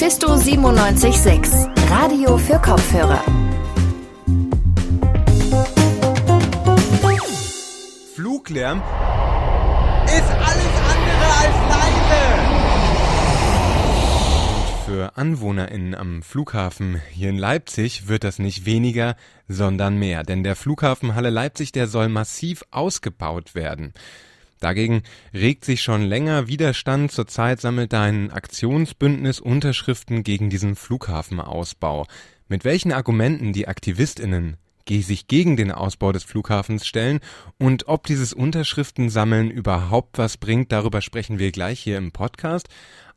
Mephisto 976, Radio für Kopfhörer. Fluglärm ist alles andere als leise. Und für AnwohnerInnen am Flughafen hier in Leipzig wird das nicht weniger, sondern mehr. Denn der Flughafen Halle Leipzig, der soll massiv ausgebaut werden. Dagegen regt sich schon länger Widerstand. Zurzeit sammelt ein Aktionsbündnis Unterschriften gegen diesen Flughafenausbau. Mit welchen Argumenten die AktivistInnen sich gegen den Ausbau des Flughafens stellen und ob dieses Unterschriftensammeln überhaupt was bringt, darüber sprechen wir gleich hier im Podcast.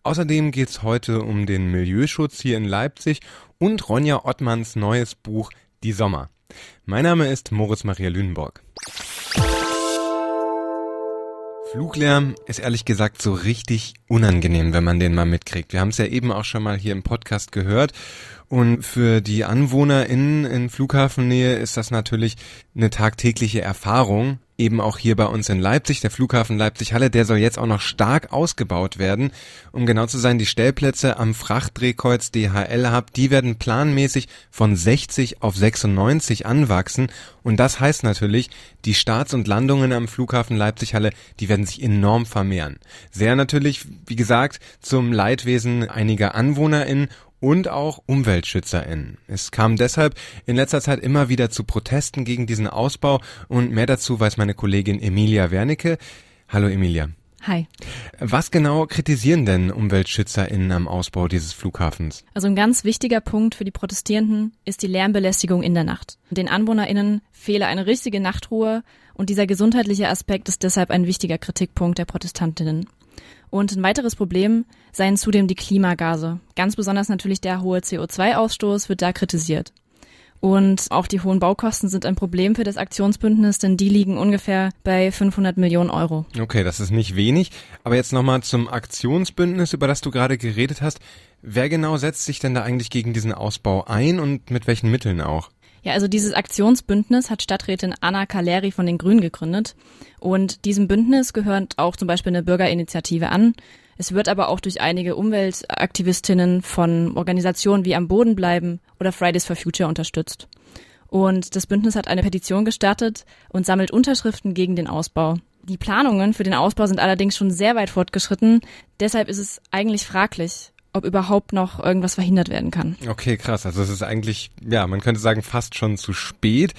Außerdem geht's heute um den Milieuschutz hier in Leipzig und Ronja Ottmanns neues Buch Die Sommer. Mein Name ist Moritz Maria Lüneburg. Fluglärm ist ehrlich gesagt so richtig unangenehm, wenn man den mal mitkriegt. Wir haben es ja eben auch schon mal hier im Podcast gehört. Und für die AnwohnerInnen in Flughafennähe ist das natürlich eine tagtägliche Erfahrung eben auch hier bei uns in Leipzig. Der Flughafen Leipzig-Halle, der soll jetzt auch noch stark ausgebaut werden. Um genau zu sein, die Stellplätze am Frachtdrehkreuz DHL Hub, die werden planmäßig von 60 auf 96 anwachsen. Und das heißt natürlich, die Starts und Landungen am Flughafen Leipzig-Halle, die werden sich enorm vermehren. Sehr natürlich, wie gesagt, zum Leidwesen einiger AnwohnerInnen und auch UmweltschützerInnen. Es kam deshalb in letzter Zeit immer wieder zu Protesten gegen diesen Ausbau und mehr dazu weiß meine Kollegin Emilia Wernicke. Hallo Emilia. Hi. Was genau kritisieren denn UmweltschützerInnen am Ausbau dieses Flughafens? Also ein ganz wichtiger Punkt für die Protestierenden ist die Lärmbelästigung in der Nacht. Den AnwohnerInnen fehle eine richtige Nachtruhe und dieser gesundheitliche Aspekt ist deshalb ein wichtiger Kritikpunkt der Protestantinnen. Und ein weiteres Problem seien zudem die Klimagase. Ganz besonders natürlich der hohe CO2-Ausstoß wird da kritisiert. Und auch die hohen Baukosten sind ein Problem für das Aktionsbündnis, denn die liegen ungefähr bei 500 Millionen Euro. Okay, das ist nicht wenig. Aber jetzt nochmal zum Aktionsbündnis, über das du gerade geredet hast. Wer genau setzt sich denn da eigentlich gegen diesen Ausbau ein und mit welchen Mitteln auch? Ja, also dieses Aktionsbündnis hat Stadträtin Anna Kaleri von den Grünen gegründet. Und diesem Bündnis gehört auch zum Beispiel eine Bürgerinitiative an. Es wird aber auch durch einige Umweltaktivistinnen von Organisationen wie Am Boden bleiben oder Fridays for Future unterstützt. Und das Bündnis hat eine Petition gestartet und sammelt Unterschriften gegen den Ausbau. Die Planungen für den Ausbau sind allerdings schon sehr weit fortgeschritten. Deshalb ist es eigentlich fraglich, ob überhaupt noch irgendwas verhindert werden kann. Okay, krass. Also es ist eigentlich, ja, man könnte sagen, fast schon zu spät.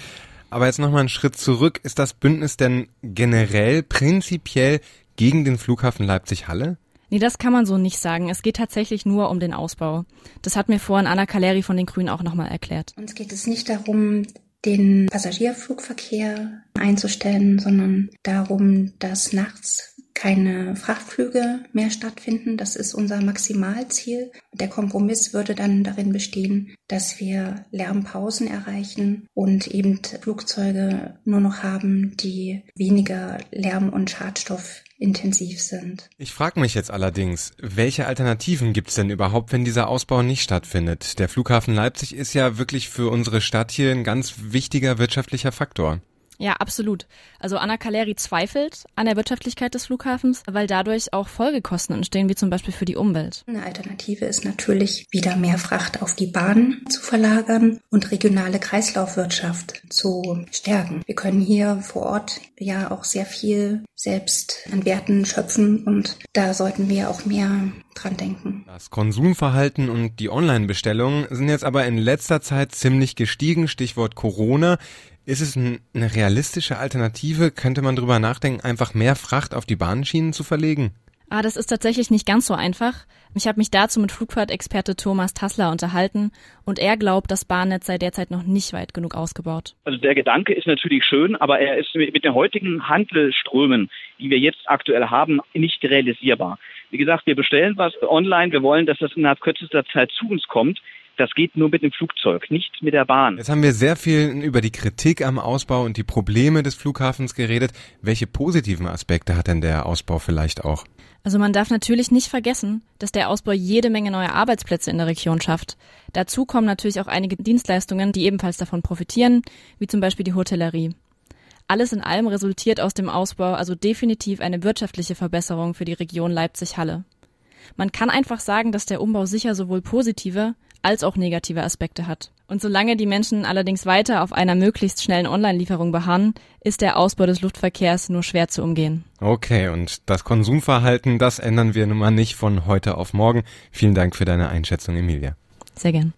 Aber jetzt nochmal einen Schritt zurück. Ist das Bündnis denn generell prinzipiell gegen den Flughafen Leipzig-Halle? Nee, das kann man so nicht sagen. Es geht tatsächlich nur um den Ausbau. Das hat mir vorhin Anna Kaleri von den Grünen auch nochmal erklärt. Uns geht es nicht darum, den Passagierflugverkehr einzustellen, sondern darum, dass nachts keine Frachtflüge mehr stattfinden. Das ist unser Maximalziel. Der Kompromiss würde dann darin bestehen, dass wir Lärmpausen erreichen und eben Flugzeuge nur noch haben, die weniger Lärm- und Schadstoffintensiv sind. Ich frage mich jetzt allerdings, welche Alternativen gibt es denn überhaupt, wenn dieser Ausbau nicht stattfindet? Der Flughafen Leipzig ist ja wirklich für unsere Stadt hier ein ganz wichtiger wirtschaftlicher Faktor. Ja, absolut. Also Anna Kaleri zweifelt an der Wirtschaftlichkeit des Flughafens, weil dadurch auch Folgekosten entstehen, wie zum Beispiel für die Umwelt. Eine Alternative ist natürlich, wieder mehr Fracht auf die Bahn zu verlagern und regionale Kreislaufwirtschaft zu stärken. Wir können hier vor Ort ja auch sehr viel selbst an Werten schöpfen und da sollten wir auch mehr dran denken. Das Konsumverhalten und die Online-Bestellungen sind jetzt aber in letzter Zeit ziemlich gestiegen, Stichwort Corona. Ist es eine realistische Alternative? Könnte man drüber nachdenken, einfach mehr Fracht auf die Bahnschienen zu verlegen? Ah, das ist tatsächlich nicht ganz so einfach. Ich habe mich dazu mit Flugfahrtexperte Thomas Tassler unterhalten und er glaubt, das Bahnnetz sei derzeit noch nicht weit genug ausgebaut. Also der Gedanke ist natürlich schön, aber er ist mit den heutigen Handelsströmen, die wir jetzt aktuell haben, nicht realisierbar. Wie gesagt, wir bestellen was online, wir wollen, dass das innerhalb kürzester Zeit zu uns kommt. Das geht nur mit dem Flugzeug, nicht mit der Bahn. Jetzt haben wir sehr viel über die Kritik am Ausbau und die Probleme des Flughafens geredet. Welche positiven Aspekte hat denn der Ausbau vielleicht auch? Also man darf natürlich nicht vergessen, dass der Ausbau jede Menge neue Arbeitsplätze in der Region schafft. Dazu kommen natürlich auch einige Dienstleistungen, die ebenfalls davon profitieren, wie zum Beispiel die Hotellerie. Alles in allem resultiert aus dem Ausbau also definitiv eine wirtschaftliche Verbesserung für die Region Leipzig-Halle. Man kann einfach sagen, dass der Umbau sicher sowohl positive als auch negative Aspekte hat. Und solange die Menschen allerdings weiter auf einer möglichst schnellen Online-Lieferung beharren, ist der Ausbau des Luftverkehrs nur schwer zu umgehen. Okay, und das Konsumverhalten, das ändern wir nun mal nicht von heute auf morgen. Vielen Dank für deine Einschätzung, Emilia. Sehr gern.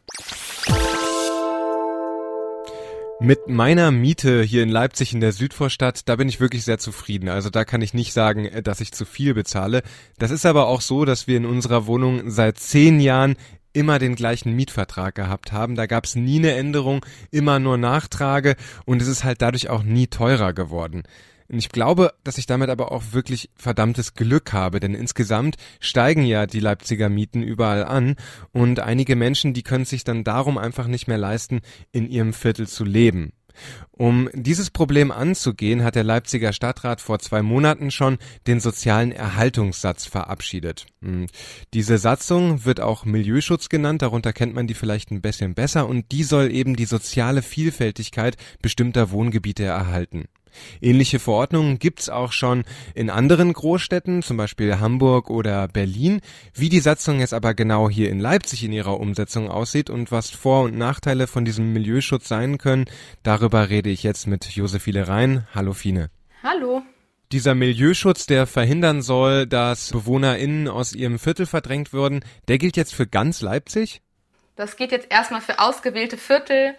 Mit meiner Miete hier in Leipzig in der Südvorstadt, da bin ich wirklich sehr zufrieden. Also da kann ich nicht sagen, äh, dass ich zu viel bezahle. Das ist aber auch so, dass wir in unserer Wohnung seit zehn Jahren immer den gleichen Mietvertrag gehabt haben. Da gab es nie eine Änderung, immer nur Nachtrage und es ist halt dadurch auch nie teurer geworden. Und ich glaube, dass ich damit aber auch wirklich verdammtes Glück habe, denn insgesamt steigen ja die Leipziger Mieten überall an und einige Menschen, die können sich dann darum einfach nicht mehr leisten, in ihrem Viertel zu leben. Um dieses Problem anzugehen, hat der Leipziger Stadtrat vor zwei Monaten schon den sozialen Erhaltungssatz verabschiedet. Hm. Diese Satzung wird auch Milieuschutz genannt, darunter kennt man die vielleicht ein bisschen besser und die soll eben die soziale Vielfältigkeit bestimmter Wohngebiete erhalten. Ähnliche Verordnungen gibt's auch schon in anderen Großstädten, zum Beispiel Hamburg oder Berlin. Wie die Satzung jetzt aber genau hier in Leipzig in ihrer Umsetzung aussieht und was Vor- und Nachteile von diesem Milieuschutz sein können, darüber rede ich jetzt mit Josephine Rhein. Hallo Fine. Hallo. Dieser Milieuschutz, der verhindern soll, dass BewohnerInnen aus ihrem Viertel verdrängt würden, der gilt jetzt für ganz Leipzig? Das geht jetzt erstmal für ausgewählte Viertel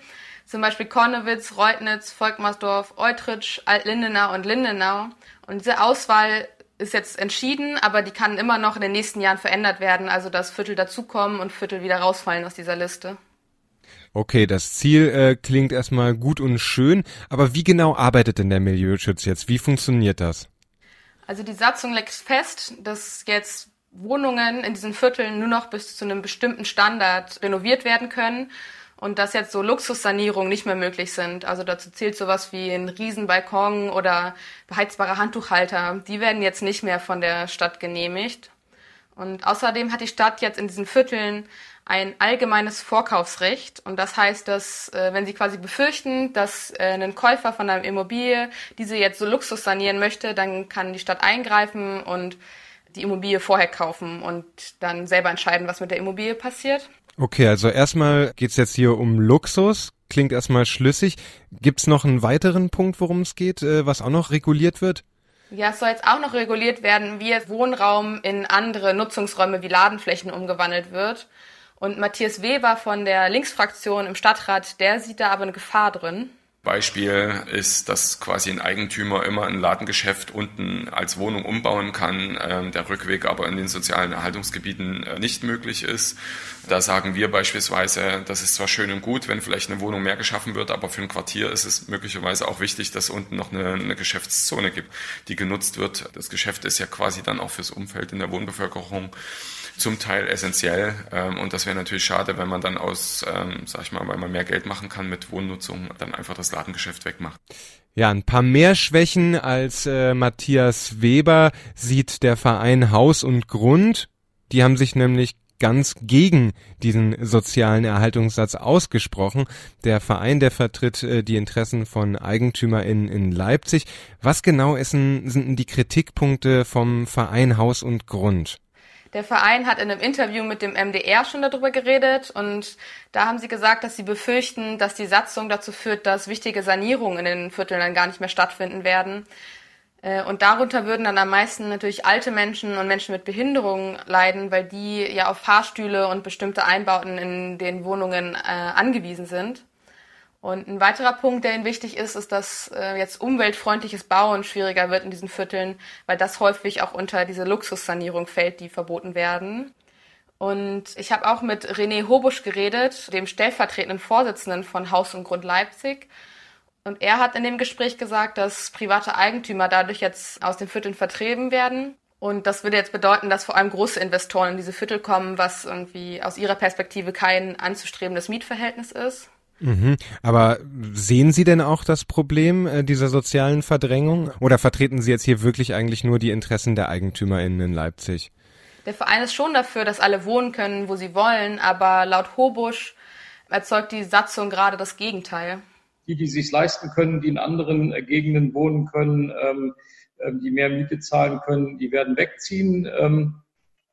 zum Beispiel Kornewitz, Reutnitz, Volkmarsdorf, Eutrich, Altlindenau und Lindenau. Und diese Auswahl ist jetzt entschieden, aber die kann immer noch in den nächsten Jahren verändert werden, also dass Viertel dazukommen und Viertel wieder rausfallen aus dieser Liste. Okay, das Ziel äh, klingt erstmal gut und schön, aber wie genau arbeitet denn der Milieuschutz jetzt? Wie funktioniert das? Also die Satzung legt fest, dass jetzt Wohnungen in diesen Vierteln nur noch bis zu einem bestimmten Standard renoviert werden können und dass jetzt so Luxussanierungen nicht mehr möglich sind. Also dazu zählt sowas wie ein Riesenbalkon oder beheizbare Handtuchhalter. Die werden jetzt nicht mehr von der Stadt genehmigt. Und außerdem hat die Stadt jetzt in diesen Vierteln ein allgemeines Vorkaufsrecht. Und das heißt, dass äh, wenn Sie quasi befürchten, dass äh, ein Käufer von einem Immobilie diese jetzt so Luxus sanieren möchte, dann kann die Stadt eingreifen und die Immobilie vorher kaufen und dann selber entscheiden, was mit der Immobilie passiert. Okay, also erstmal geht's jetzt hier um Luxus. Klingt erstmal schlüssig. Gibt's noch einen weiteren Punkt, worum es geht, äh, was auch noch reguliert wird? Ja, es soll jetzt auch noch reguliert werden, wie Wohnraum in andere Nutzungsräume wie Ladenflächen umgewandelt wird. Und Matthias Weber von der Linksfraktion im Stadtrat, der sieht da aber eine Gefahr drin. Beispiel ist, dass quasi ein Eigentümer immer ein Ladengeschäft unten als Wohnung umbauen kann, äh, der Rückweg aber in den sozialen Erhaltungsgebieten äh, nicht möglich ist. Da sagen wir beispielsweise, das ist zwar schön und gut, wenn vielleicht eine Wohnung mehr geschaffen wird, aber für ein Quartier ist es möglicherweise auch wichtig, dass unten noch eine, eine Geschäftszone gibt, die genutzt wird. Das Geschäft ist ja quasi dann auch fürs Umfeld in der Wohnbevölkerung zum Teil essentiell. Ähm, und das wäre natürlich schade, wenn man dann aus, ähm, sag ich mal, weil man mehr Geld machen kann mit Wohnnutzung, dann einfach das Ladengeschäft wegmacht. Ja, ein paar mehr Schwächen als äh, Matthias Weber sieht der Verein Haus und Grund. Die haben sich nämlich ganz gegen diesen sozialen Erhaltungssatz ausgesprochen. Der Verein, der vertritt äh, die Interessen von EigentümerInnen in Leipzig. Was genau ist sind denn die Kritikpunkte vom Verein Haus und Grund? Der Verein hat in einem Interview mit dem MDR schon darüber geredet und da haben sie gesagt, dass sie befürchten, dass die Satzung dazu führt, dass wichtige Sanierungen in den Vierteln dann gar nicht mehr stattfinden werden. Äh, und darunter würden dann am meisten natürlich alte Menschen und Menschen mit Behinderungen leiden, weil die ja auf Fahrstühle und bestimmte Einbauten in den Wohnungen äh, angewiesen sind. Und ein weiterer Punkt, der Ihnen wichtig ist, ist, dass äh, jetzt umweltfreundliches Bauen schwieriger wird in diesen Vierteln, weil das häufig auch unter diese Luxussanierung fällt, die verboten werden. Und ich habe auch mit René Hobusch geredet, dem stellvertretenden Vorsitzenden von Haus und Grund Leipzig. Und er hat in dem Gespräch gesagt, dass private Eigentümer dadurch jetzt aus den Vierteln vertrieben werden. Und das würde jetzt bedeuten, dass vor allem große Investoren in diese Viertel kommen, was irgendwie aus ihrer Perspektive kein anzustrebendes Mietverhältnis ist. Mhm. Aber sehen Sie denn auch das Problem äh, dieser sozialen Verdrängung? Oder vertreten Sie jetzt hier wirklich eigentlich nur die Interessen der EigentümerInnen in Leipzig? Der Verein ist schon dafür, dass alle wohnen können, wo sie wollen, aber laut Hobusch erzeugt die Satzung gerade das Gegenteil. Die, die sich leisten können, die in anderen äh, Gegenden wohnen können, ähm, ähm, die mehr Miete zahlen können, die werden wegziehen. Ähm,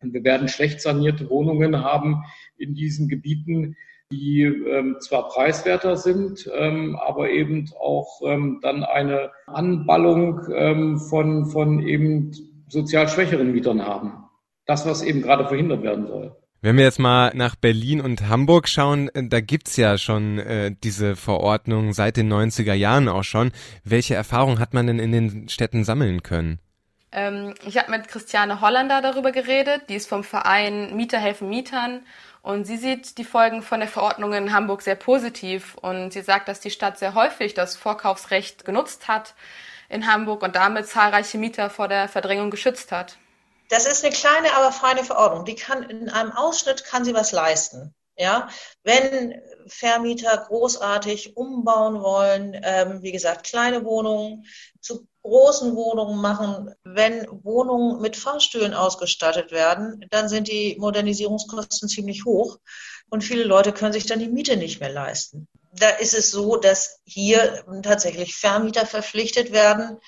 Und wir werden schlecht sanierte Wohnungen haben in diesen Gebieten, die ähm, zwar preiswerter sind, ähm, aber eben auch ähm, dann eine Anballung ähm, von, von eben sozial schwächeren Mietern haben. Das, was eben gerade verhindert werden soll. Wenn wir jetzt mal nach Berlin und Hamburg schauen, äh, da gibt's ja schon äh, diese Verordnung seit den 90er Jahren auch schon. Welche Erfahrung hat man denn in den Städten sammeln können? Ähm, ich habe mit Christiane Hollander darüber geredet, die ist vom Verein Mieter helfen Mietern und sie sieht die Folgen von der Verordnung in Hamburg sehr positiv und sie sagt, dass die Stadt sehr häufig das Vorkaufsrecht genutzt hat in Hamburg und damit zahlreiche Mieter vor der Verdrängung geschützt hat. Das ist eine kleine, aber feine Verordnung. Die kann in einem Ausschnitt kann sie was leisten. Ja, wenn Vermieter großartig umbauen wollen, ähm, wie gesagt, kleine Wohnungen zu großen Wohnungen machen, wenn Wohnungen mit Fahrstühlen ausgestattet werden, dann sind die Modernisierungskosten ziemlich hoch und viele Leute können sich dann die Miete nicht mehr leisten. Da ist es so, dass hier tatsächlich Vermieter verpflichtet werden,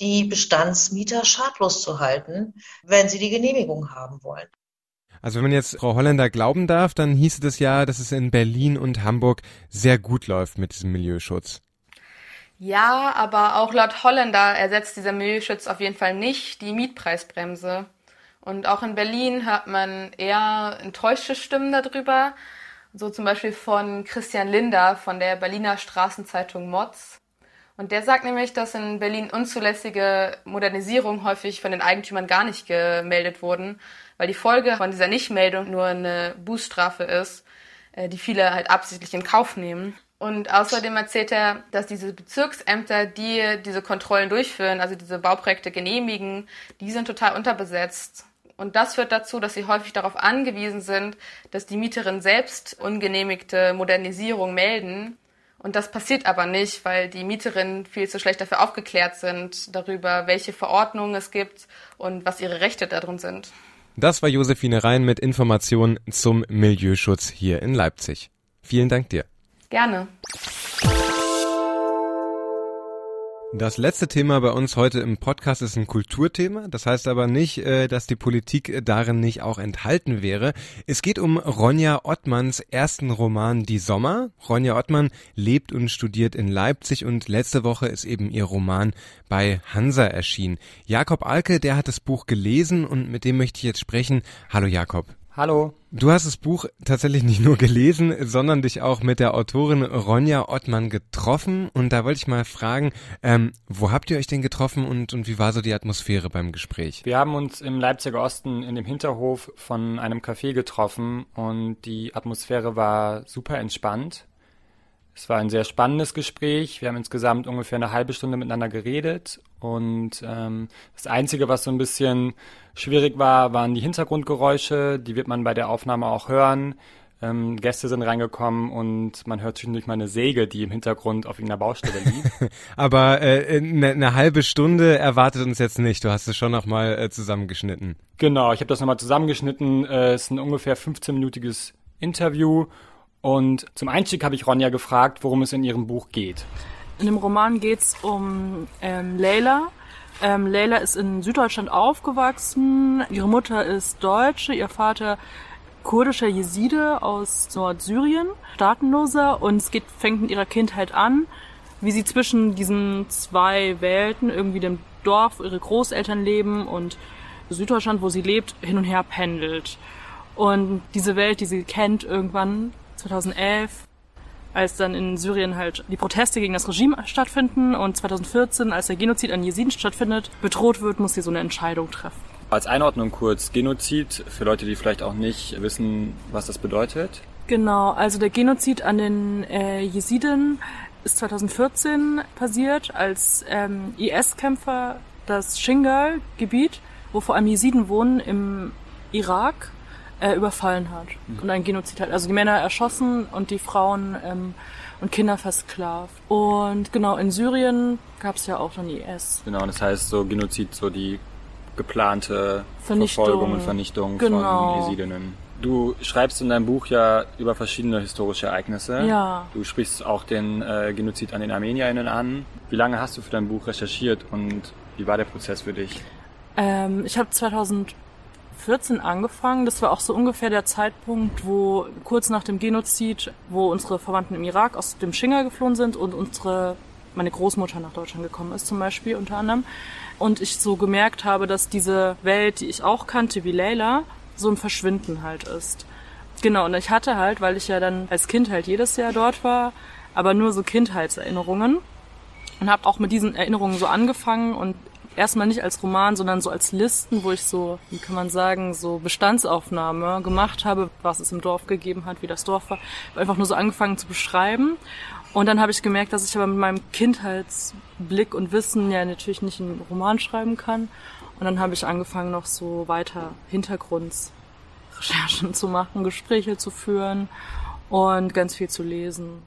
die Bestandsmieter schadlos zu halten, wenn sie die Genehmigung haben wollen. Also wenn man jetzt Frau Holländer glauben darf, dann hieß es ja, dass es in Berlin und Hamburg sehr gut läuft mit diesem Milieuschutz. Ja, aber auch laut Holländer ersetzt dieser Milieuschutz auf jeden Fall nicht die Mietpreisbremse. Und auch in Berlin hört man eher enttäuschte Stimmen darüber. So zum Beispiel von Christian Linder von der Berliner Straßenzeitung Mods. Und der sagt nämlich, dass in Berlin unzulässige Modernisierungen häufig von den Eigentümern gar nicht gemeldet wurden, weil die Folge von dieser Nichtmeldung nur eine Bußstrafe ist, äh, die viele halt absichtlich in Kauf nehmen. Und außerdem erzählt er, dass diese Bezirksämter, die diese Kontrollen durchführen, also diese Bauprojekte genehmigen, die sind total unterbesetzt. Und das führt dazu, dass sie häufig darauf angewiesen sind, dass die Mieterinnen selbst ungenehmigte Modernisierung melden und das passiert aber nicht, weil die Mieterinnen viel zu schlecht dafür aufgeklärt sind, darüber, welche Verordnungen es gibt und was ihre Rechte darin sind. Das war Josephine Rhein mit Informationen zum Milieuschutz hier in Leipzig. Vielen Dank dir. Gerne. Das letzte Thema bei uns heute im Podcast ist ein Kulturthema. Das heißt aber nicht, äh, dass die Politik darin nicht auch enthalten wäre. Es geht um Ronja Ottmanns ersten Roman Die Sommer. Ronja Ottmann lebt und studiert in Leipzig und letzte Woche ist eben ihr Roman bei Hansa erschienen. Jakob Alke, der hat das Buch gelesen und mit dem möchte ich jetzt sprechen. Hallo Jakob. Hallo. Du hast das Buch tatsächlich nicht nur gelesen, sondern dich auch mit der Autorin Ronja Ottmann getroffen. Und da wollte ich mal fragen, ähm, wo habt ihr euch denn getroffen und, und wie war so die Atmosphäre beim Gespräch? Wir haben uns im Leipziger Osten in dem Hinterhof von einem Café getroffen und die Atmosphäre war super entspannt. Es war ein sehr spannendes Gespräch. Wir haben insgesamt ungefähr eine halbe Stunde miteinander geredet. Und ähm, das Einzige, was so ein bisschen schwierig war, waren die Hintergrundgeräusche. Die wird man bei der Aufnahme auch hören. Ähm, Gäste sind reingekommen und man hört zwischendurch mal eine Säge, die im Hintergrund auf irgendeiner Baustelle liegt. Aber äh, eine, eine halbe Stunde erwartet uns jetzt nicht. Du hast es schon nochmal äh, zusammengeschnitten. Genau, ich habe das nochmal zusammengeschnitten. Äh, es ist ein ungefähr 15-minütiges Interview und zum Einstieg habe ich Ronja gefragt, worum es in ihrem Buch geht. In dem Roman geht es um ähm, Leila. Ähm, Leila ist in Süddeutschland aufgewachsen. Ihre Mutter ist Deutsche, ihr Vater kurdischer Jeside aus Nordsyrien, staatenloser. Und es geht, fängt mit ihrer Kindheit an, wie sie zwischen diesen zwei Welten, irgendwie dem Dorf, ihre Großeltern leben und Süddeutschland, wo sie lebt, hin und her pendelt. Und diese Welt, die sie kennt, irgendwann 2011, als dann in Syrien halt die Proteste gegen das Regime stattfinden und 2014, als der Genozid an Jesiden stattfindet, bedroht wird, muss sie so eine Entscheidung treffen. Als Einordnung kurz, Genozid, für Leute, die vielleicht auch nicht wissen, was das bedeutet. Genau, also der Genozid an den äh, Jesiden ist 2014 passiert, als ähm, IS-Kämpfer das Shingal-Gebiet, wo vor allem Jesiden wohnen, im Irak äh, überfallen hat mhm. und ein Genozid hat. Also die Männer erschossen und die Frauen ähm, und Kinder versklavt. Und genau, in Syrien gab es ja auch dann IS. Genau, das heißt so Genozid, so die geplante. Verfolgung und Vernichtung genau. von Jesidinnen. Du schreibst in deinem Buch ja über verschiedene historische Ereignisse. Ja. Du sprichst auch den äh, Genozid an den ArmenierInnen an. Wie lange hast du für dein Buch recherchiert und wie war der Prozess für dich? Ähm, ich habe 2000 14 angefangen. Das war auch so ungefähr der Zeitpunkt, wo kurz nach dem Genozid, wo unsere Verwandten im Irak aus dem Schinger geflohen sind und unsere meine Großmutter nach Deutschland gekommen ist zum Beispiel unter anderem. Und ich so gemerkt habe, dass diese Welt, die ich auch kannte, wie Leila, so ein Verschwinden halt ist. Genau, und ich hatte halt, weil ich ja dann als Kind halt jedes Jahr dort war, aber nur so Kindheitserinnerungen und habe auch mit diesen Erinnerungen so angefangen und erstmal nicht als Roman, sondern so als Listen, wo ich so, wie kann man sagen, so Bestandsaufnahme gemacht habe, was es im Dorf gegeben hat, wie das Dorf war. Einfach nur so angefangen zu beschreiben. Und dann habe ich gemerkt, dass ich aber mit meinem Kindheitsblick und Wissen ja natürlich nicht einen Roman schreiben kann. Und dann habe ich angefangen, noch so weiter Hintergrundrecherchen zu machen, Gespräche zu führen und ganz viel zu lesen.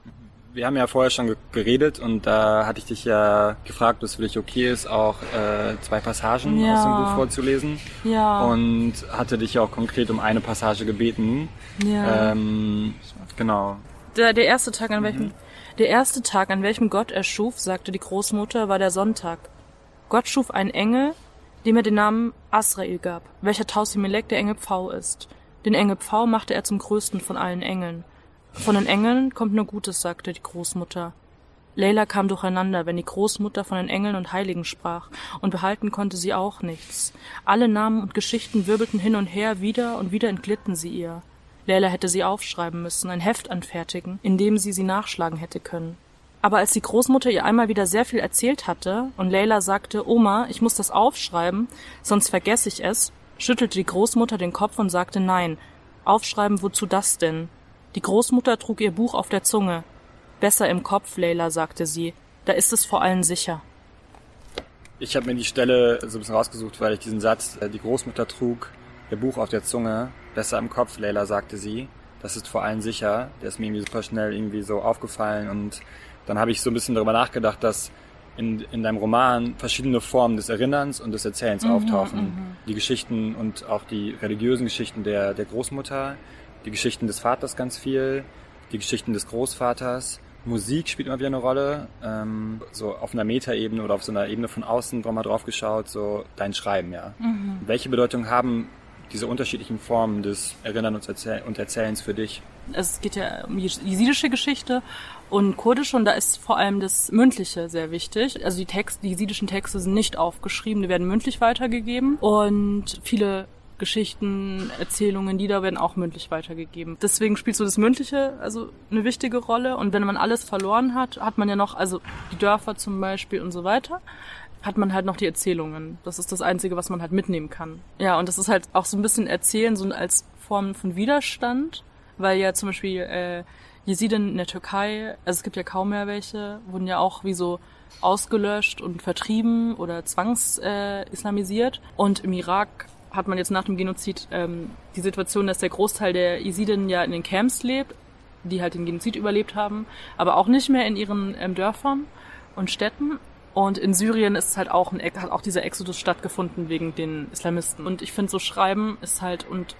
Wir haben ja vorher schon geredet und da hatte ich dich ja gefragt, ob es für dich okay ist, auch äh, zwei Passagen ja. aus dem Buch vorzulesen. Ja. Und hatte dich ja auch konkret um eine Passage gebeten. Ja. Ähm, genau. Der, der erste Tag, an welchem, mhm. der erste Tag, an welchem Gott erschuf, sagte die Großmutter, war der Sonntag. Gott schuf einen Engel, dem er den Namen Asrael gab, welcher Tausimelek der Engel Pfau ist. Den Engel Pfau machte er zum größten von allen Engeln. Von den Engeln kommt nur Gutes, sagte die Großmutter. Leila kam durcheinander, wenn die Großmutter von den Engeln und Heiligen sprach, und behalten konnte sie auch nichts. Alle Namen und Geschichten wirbelten hin und her, wieder und wieder entglitten sie ihr. Leila hätte sie aufschreiben müssen, ein Heft anfertigen, in dem sie sie nachschlagen hätte können. Aber als die Großmutter ihr einmal wieder sehr viel erzählt hatte und Leila sagte, Oma, ich muss das aufschreiben, sonst vergesse ich es, schüttelte die Großmutter den Kopf und sagte nein. Aufschreiben, wozu das denn? Die Großmutter trug ihr Buch auf der Zunge. Besser im Kopf, Leila, sagte sie. Da ist es vor allem sicher. Ich habe mir die Stelle so ein bisschen rausgesucht, weil ich diesen Satz, äh, die Großmutter trug ihr Buch auf der Zunge, besser im Kopf, Leila, sagte sie. Das ist vor allem sicher. Der ist mir irgendwie super schnell irgendwie so aufgefallen und dann habe ich so ein bisschen darüber nachgedacht, dass in, in deinem Roman verschiedene Formen des Erinnerns und des Erzählens mhm, auftauchen. Mhm. Die Geschichten und auch die religiösen Geschichten der, der Großmutter, die Geschichten des Vaters ganz viel, die Geschichten des Großvaters. Musik spielt immer wieder eine Rolle, ähm, so auf einer Metaebene oder auf so einer Ebene von außen mal drauf geschaut, so dein Schreiben, ja. Mhm. Welche Bedeutung haben diese unterschiedlichen Formen des Erinnern und, Erzähl und Erzählens für dich? Es geht ja um jesidische Geschichte und kurdische und da ist vor allem das Mündliche sehr wichtig. Also die Texte, die jesidischen Texte sind nicht aufgeschrieben, die werden mündlich weitergegeben und viele Geschichten, Erzählungen, Lieder werden auch mündlich weitergegeben. Deswegen spielt so das Mündliche also eine wichtige Rolle. Und wenn man alles verloren hat, hat man ja noch, also die Dörfer zum Beispiel und so weiter, hat man halt noch die Erzählungen. Das ist das Einzige, was man halt mitnehmen kann. Ja, und das ist halt auch so ein bisschen Erzählen, so als Form von Widerstand, weil ja zum Beispiel äh, Jesiden in der Türkei, also es gibt ja kaum mehr welche, wurden ja auch wie so ausgelöscht und vertrieben oder zwangsislamisiert. Äh, und im Irak hat man jetzt nach dem Genozid ähm, die Situation, dass der Großteil der Jesiden ja in den Camps lebt, die halt den Genozid überlebt haben, aber auch nicht mehr in ihren ähm, Dörfern und Städten. Und in Syrien ist halt auch ein, hat auch dieser Exodus stattgefunden wegen den Islamisten. Und ich finde, so Schreiben ist halt und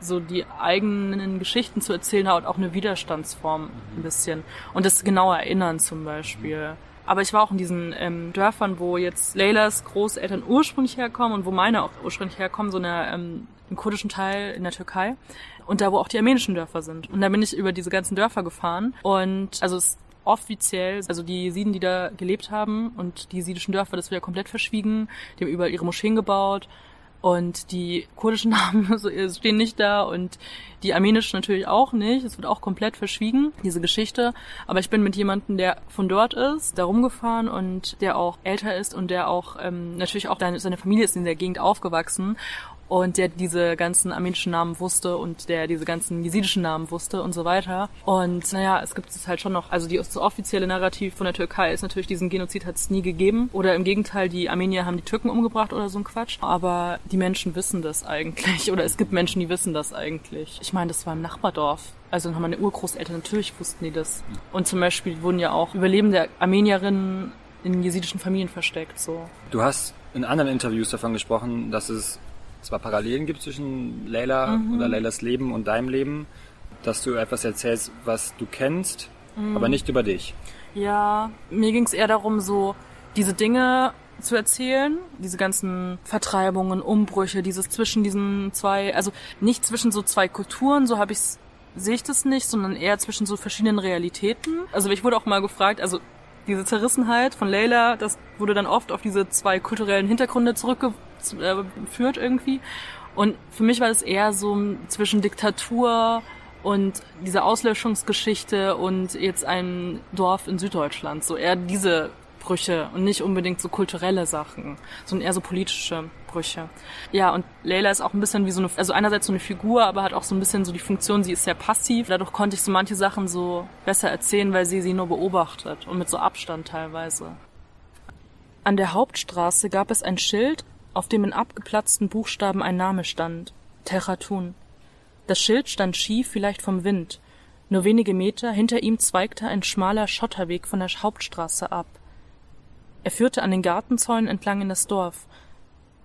so die eigenen Geschichten zu erzählen, hat auch eine Widerstandsform ein bisschen. Und das genaue Erinnern zum Beispiel. Aber ich war auch in diesen ähm, Dörfern, wo jetzt Leylas Großeltern ursprünglich herkommen und wo meine auch ursprünglich herkommen, so eine, ähm, im kurdischen Teil in der Türkei. Und da, wo auch die armenischen Dörfer sind. Und da bin ich über diese ganzen Dörfer gefahren. Und also es offiziell, also die Sieden, die da gelebt haben und die jesidischen Dörfer, das wird ja komplett verschwiegen. Die haben überall ihre Moscheen gebaut und die kurdischen Namen stehen nicht da und die armenischen natürlich auch nicht. Es wird auch komplett verschwiegen, diese Geschichte. Aber ich bin mit jemandem, der von dort ist, da rumgefahren und der auch älter ist und der auch ähm, natürlich auch seine, seine Familie ist in der Gegend aufgewachsen und der diese ganzen armenischen Namen wusste und der diese ganzen jesidischen Namen wusste und so weiter. Und naja, es gibt es halt schon noch, also die, das offizielle Narrativ von der Türkei ist natürlich, diesen Genozid hat es nie gegeben. Oder im Gegenteil, die Armenier haben die Türken umgebracht oder so ein Quatsch. Aber die Menschen wissen das eigentlich. Oder es gibt Menschen, die wissen das eigentlich. Ich meine, das war im Nachbardorf. Also dann haben meine Urgroßeltern natürlich wussten die das. Und zum Beispiel wurden ja auch Überlebende Armenierinnen in jesidischen Familien versteckt. So. Du hast in anderen Interviews davon gesprochen, dass es zwar Parallelen gibt zwischen Leila mhm. oder Leilas Leben und deinem Leben, dass du etwas erzählst, was du kennst, mhm. aber nicht über dich. Ja, mir ging es eher darum, so diese Dinge, zu erzählen. Diese ganzen Vertreibungen, Umbrüche, dieses zwischen diesen zwei, also nicht zwischen so zwei Kulturen, so habe ich sehe ich das nicht, sondern eher zwischen so verschiedenen Realitäten. Also ich wurde auch mal gefragt, also diese Zerrissenheit von Leila, das wurde dann oft auf diese zwei kulturellen Hintergründe zurückgeführt irgendwie. Und für mich war das eher so zwischen Diktatur und diese Auslöschungsgeschichte und jetzt ein Dorf in Süddeutschland. So eher diese Brüche und nicht unbedingt so kulturelle Sachen, sondern eher so politische Brüche. Ja, und Leila ist auch ein bisschen wie so eine, also einerseits so eine Figur, aber hat auch so ein bisschen so die Funktion, sie ist sehr passiv. Dadurch konnte ich so manche Sachen so besser erzählen, weil sie sie nur beobachtet und mit so Abstand teilweise. An der Hauptstraße gab es ein Schild, auf dem in abgeplatzten Buchstaben ein Name stand. Terratun. Das Schild stand schief, vielleicht vom Wind. Nur wenige Meter hinter ihm zweigte ein schmaler Schotterweg von der Hauptstraße ab. Er führte an den Gartenzäunen entlang in das Dorf.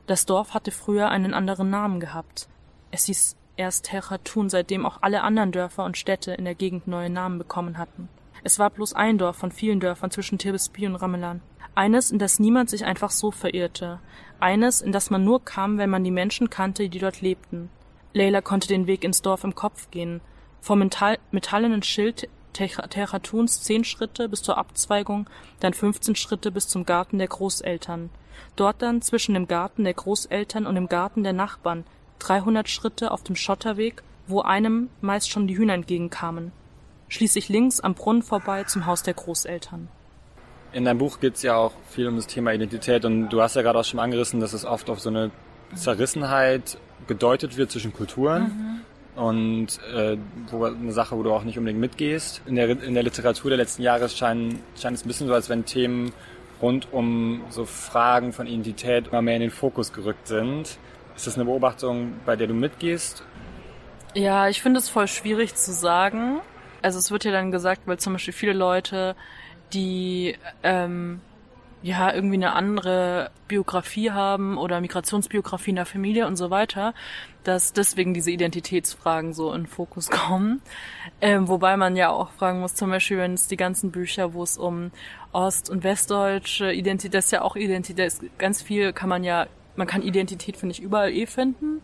Das Dorf hatte früher einen anderen Namen gehabt. Es hieß erst Terratun, seitdem auch alle anderen Dörfer und Städte in der Gegend neue Namen bekommen hatten. Es war bloß ein Dorf von vielen Dörfern zwischen Tirbesby und Ramelan. Eines, in das niemand sich einfach so verirrte. Eines, in das man nur kam, wenn man die Menschen kannte, die dort lebten. Leila konnte den Weg ins Dorf im Kopf gehen. Vom Metall metallenen Schild Terratuns zehn Schritte bis zur Abzweigung, dann 15 Schritte bis zum Garten der Großeltern. Dort dann zwischen dem Garten der Großeltern und dem Garten der Nachbarn 300 Schritte auf dem Schotterweg, wo einem meist schon die Hühner entgegenkamen. Schließlich links am Brunnen vorbei zum Haus der Großeltern. In deinem Buch geht es ja auch viel um das Thema Identität und du hast ja gerade auch schon angerissen, dass es oft auf so eine Zerrissenheit gedeutet wird zwischen Kulturen. Mhm und äh, wo eine Sache, wo du auch nicht unbedingt mitgehst. In der, in der Literatur der letzten Jahre scheint, scheint es ein bisschen so, als wenn Themen rund um so Fragen von Identität immer mehr in den Fokus gerückt sind. Ist das eine Beobachtung, bei der du mitgehst? Ja, ich finde es voll schwierig zu sagen. Also es wird ja dann gesagt, weil zum Beispiel viele Leute, die ähm, ja irgendwie eine andere Biografie haben oder Migrationsbiografie in der Familie und so weiter, dass deswegen diese Identitätsfragen so in Fokus kommen. Ähm, wobei man ja auch fragen muss, zum Beispiel, wenn es die ganzen Bücher, wo es um Ost- und Westdeutsche Identität, das ist ja auch Identität, ist ganz viel kann man ja, man kann Identität, finde ich, überall eh finden.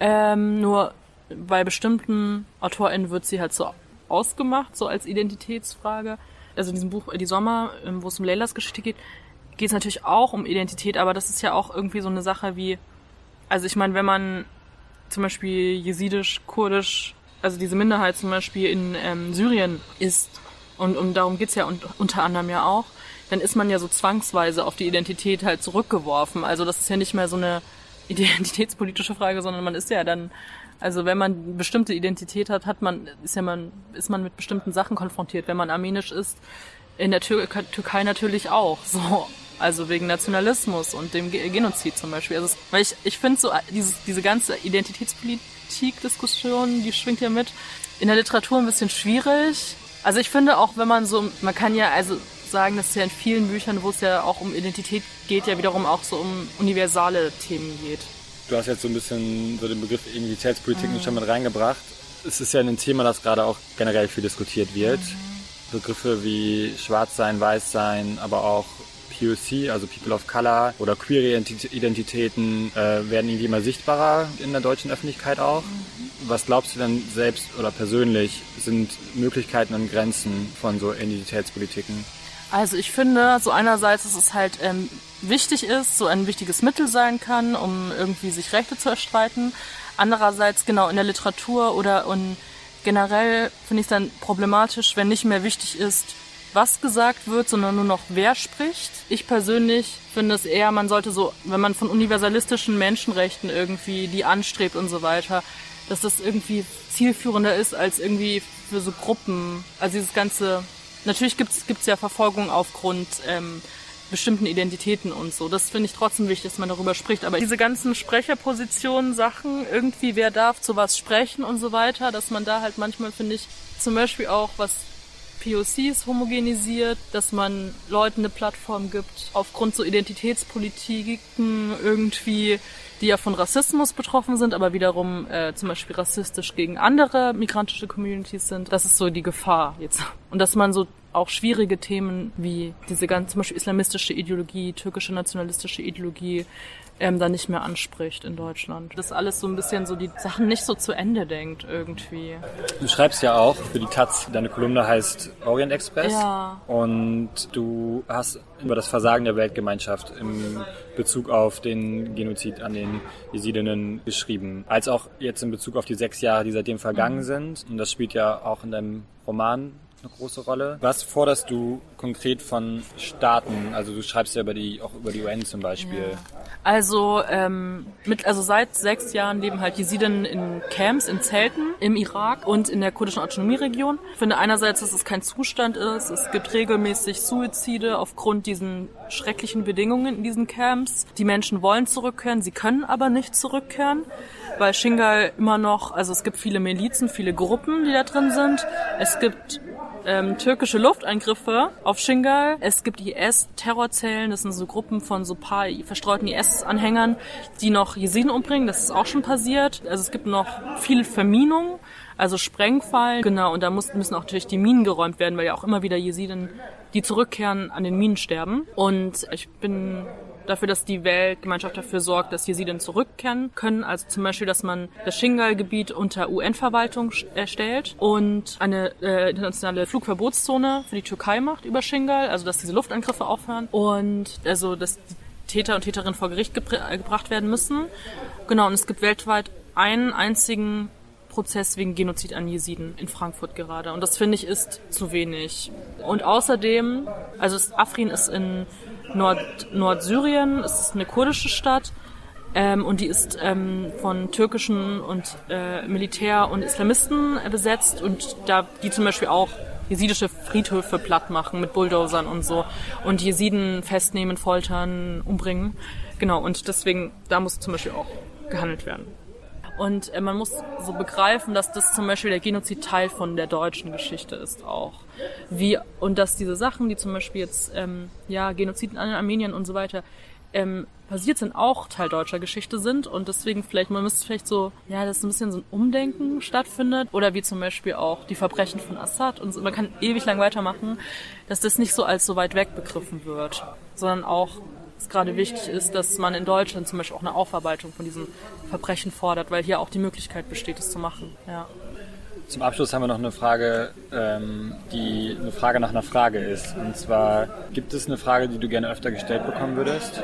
Ähm, nur bei bestimmten AutorInnen wird sie halt so ausgemacht, so als Identitätsfrage. Also in diesem Buch Die Sommer, ähm, wo es um Leylas Geschichte geht, geht es natürlich auch um Identität, aber das ist ja auch irgendwie so eine Sache wie, also ich meine, wenn man zum Beispiel jesidisch, kurdisch, also diese Minderheit zum Beispiel in ähm, Syrien ist, und, und darum geht's ja un unter anderem ja auch, dann ist man ja so zwangsweise auf die Identität halt zurückgeworfen. Also das ist ja nicht mehr so eine identitätspolitische Frage, sondern man ist ja dann, also wenn man bestimmte Identität hat, hat man, ist ja man, ist man mit bestimmten Sachen konfrontiert. Wenn man armenisch ist, in der Tür Türkei natürlich auch. So. Also wegen Nationalismus und dem Genozid zum Beispiel. Also, weil ich, ich finde so, dieses, diese ganze Identitätspolitik-Diskussion, die schwingt ja mit, in der Literatur ein bisschen schwierig. Also ich finde auch, wenn man so, man kann ja also sagen, dass ja in vielen Büchern, wo es ja auch um Identität geht, ja wiederum auch so um universale Themen geht. Du hast jetzt so ein bisschen so den Begriff Identitätspolitik mhm. schon mit reingebracht. Es ist ja ein Thema, das gerade auch generell viel diskutiert wird. Mhm. Begriffe wie Schwarz sein, Weiß sein, aber auch POC, also People of Color oder queere Identitäten äh, werden irgendwie immer sichtbarer in der deutschen Öffentlichkeit auch. Was glaubst du denn selbst oder persönlich sind Möglichkeiten und Grenzen von so Identitätspolitiken? Also ich finde, so einerseits, dass es halt ähm, wichtig ist, so ein wichtiges Mittel sein kann, um irgendwie sich Rechte zu erstreiten. Andererseits genau in der Literatur oder und generell finde ich es dann problematisch, wenn nicht mehr wichtig ist, was gesagt wird, sondern nur noch wer spricht. Ich persönlich finde es eher, man sollte so, wenn man von universalistischen Menschenrechten irgendwie die anstrebt und so weiter, dass das irgendwie zielführender ist als irgendwie für so Gruppen. Also dieses ganze, natürlich gibt es ja Verfolgung aufgrund ähm, bestimmten Identitäten und so. Das finde ich trotzdem wichtig, dass man darüber spricht. Aber diese ganzen Sprecherpositionen, Sachen, irgendwie wer darf zu was sprechen und so weiter, dass man da halt manchmal, finde ich, zum Beispiel auch was POCs homogenisiert, dass man Leuten eine Plattform gibt, aufgrund so Identitätspolitiken irgendwie, die ja von Rassismus betroffen sind, aber wiederum äh, zum Beispiel rassistisch gegen andere migrantische Communities sind. Das ist so die Gefahr jetzt. Und dass man so auch schwierige Themen wie diese ganz zum Beispiel islamistische Ideologie, türkische nationalistische Ideologie, ähm, dann nicht mehr anspricht in Deutschland. Das alles so ein bisschen so die Sachen nicht so zu Ende denkt irgendwie. Du schreibst ja auch für die Taz, deine Kolumne heißt Orient Express. Ja. Und du hast über das Versagen der Weltgemeinschaft im Bezug auf den Genozid an den Jesidinnen geschrieben. Als auch jetzt in Bezug auf die sechs Jahre, die seitdem vergangen mhm. sind. Und das spielt ja auch in deinem Roman eine große Rolle. Was forderst du konkret von Staaten? Also du schreibst ja über die, auch über die UN zum Beispiel. Ja. Also, ähm, mit, also seit sechs Jahren leben halt Jesiden in Camps, in Zelten im Irak und in der kurdischen Autonomieregion. Ich finde einerseits, dass es kein Zustand ist. Es gibt regelmäßig Suizide aufgrund diesen schrecklichen Bedingungen in diesen Camps. Die Menschen wollen zurückkehren, sie können aber nicht zurückkehren, weil Shingal immer noch, also es gibt viele Milizen, viele Gruppen, die da drin sind. Es gibt ähm, türkische Luftangriffe auf Shingal. Es gibt IS-Terrorzellen, das sind so Gruppen von so paar verstreuten IS-Anhängern, die noch Jesiden umbringen. Das ist auch schon passiert. Also es gibt noch viel Verminung, also Sprengfallen. Genau, und da müssen auch natürlich die Minen geräumt werden, weil ja auch immer wieder Jesiden, die zurückkehren, an den Minen sterben. Und ich bin dafür, dass die Weltgemeinschaft dafür sorgt, dass Jesiden zurückkehren können. Also zum Beispiel, dass man das Shingal-Gebiet unter UN-Verwaltung erstellt und eine äh, internationale Flugverbotszone für die Türkei macht über Shingal, also dass diese Luftangriffe aufhören und also dass die Täter und Täterinnen vor Gericht gebr äh, gebracht werden müssen. Genau, und es gibt weltweit einen einzigen Prozess wegen Genozid an Jesiden in Frankfurt gerade. Und das finde ich ist zu wenig. Und außerdem, also Afrin ist in Nord Nordsyrien. Es ist eine kurdische Stadt. Ähm, und die ist ähm, von türkischen und äh, Militär und Islamisten äh, besetzt und da die zum Beispiel auch jesidische Friedhöfe platt machen mit Bulldozern und so und Jesiden festnehmen, foltern, umbringen. Genau, und deswegen, da muss zum Beispiel auch gehandelt werden. Und äh, man muss so begreifen, dass das zum Beispiel der Genozid Teil von der deutschen Geschichte ist auch. Wie, und dass diese Sachen, die zum Beispiel jetzt, ähm, ja, Genoziden an Armenien und so weiter, ähm, passiert sind, auch Teil deutscher Geschichte sind. Und deswegen vielleicht, man müsste vielleicht so, ja, dass ein bisschen so ein Umdenken stattfindet. Oder wie zum Beispiel auch die Verbrechen von Assad und so, man kann ewig lang weitermachen, dass das nicht so als so weit weg begriffen wird, sondern auch es gerade wichtig ist, dass man in Deutschland zum Beispiel auch eine Aufarbeitung von diesen Verbrechen fordert, weil hier auch die Möglichkeit besteht, es zu machen. Ja. Zum Abschluss haben wir noch eine Frage, ähm, die eine Frage nach einer Frage ist. Und zwar, gibt es eine Frage, die du gerne öfter gestellt bekommen würdest?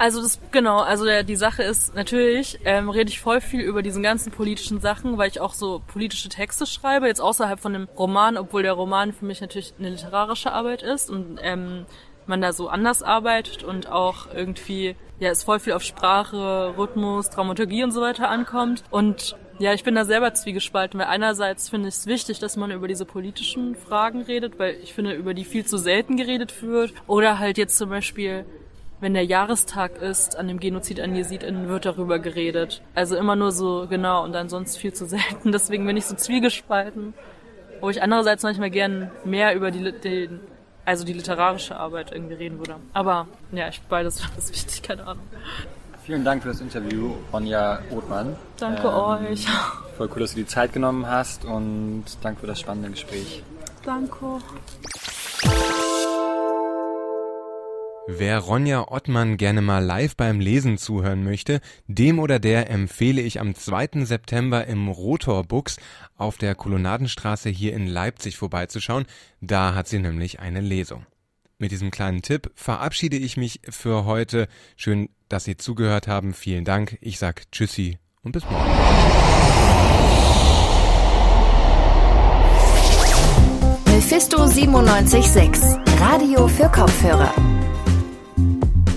Also das genau, also der, die Sache ist natürlich ähm, rede ich voll viel über diesen ganzen politischen Sachen, weil ich auch so politische Texte schreibe, jetzt außerhalb von dem Roman, obwohl der Roman für mich natürlich eine literarische Arbeit ist und ähm, man da so anders arbeitet und auch irgendwie, ja, es voll viel auf Sprache, Rhythmus, Dramaturgie und so weiter ankommt. Und ja, ich bin da selber zwiegespalten, weil einerseits finde ich es wichtig, dass man über diese politischen Fragen redet, weil ich finde, über die viel zu selten geredet wird. Oder halt jetzt zum Beispiel, wenn der Jahrestag ist an dem Genozid an Jesiden, wird darüber geredet. Also immer nur so, genau, und dann sonst viel zu selten. Deswegen bin ich so zwiegespalten. Wo ich andererseits manchmal gern mehr über die, den also die literarische Arbeit irgendwie reden würde. Aber ja, ich beides ist wichtig, keine Ahnung. Vielen Dank für das Interview, Ronja Othmann. Danke ähm, euch. Voll cool, dass du die Zeit genommen hast und danke für das spannende Gespräch. Danke. Wer Ronja Ottmann gerne mal live beim Lesen zuhören möchte, dem oder der empfehle ich am 2. September im Rotor Books auf der Kolonnadenstraße hier in Leipzig vorbeizuschauen. Da hat sie nämlich eine Lesung. Mit diesem kleinen Tipp verabschiede ich mich für heute. Schön, dass Sie zugehört haben. Vielen Dank. Ich sag Tschüssi und bis morgen. Mephisto 976, Radio für Kopfhörer. Thank you.